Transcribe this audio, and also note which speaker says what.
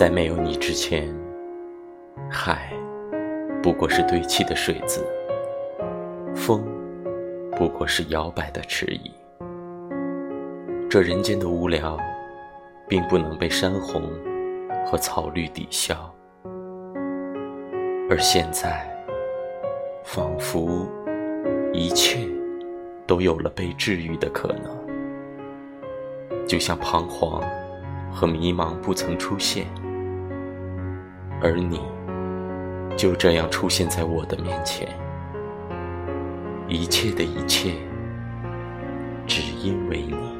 Speaker 1: 在没有你之前，海不过是堆砌的水渍，风不过是摇摆的迟疑。这人间的无聊，并不能被山红和草绿抵消。而现在，仿佛一切都有了被治愈的可能，就像彷徨。和迷茫不曾出现，而你就这样出现在我的面前。一切的一切，只因为你。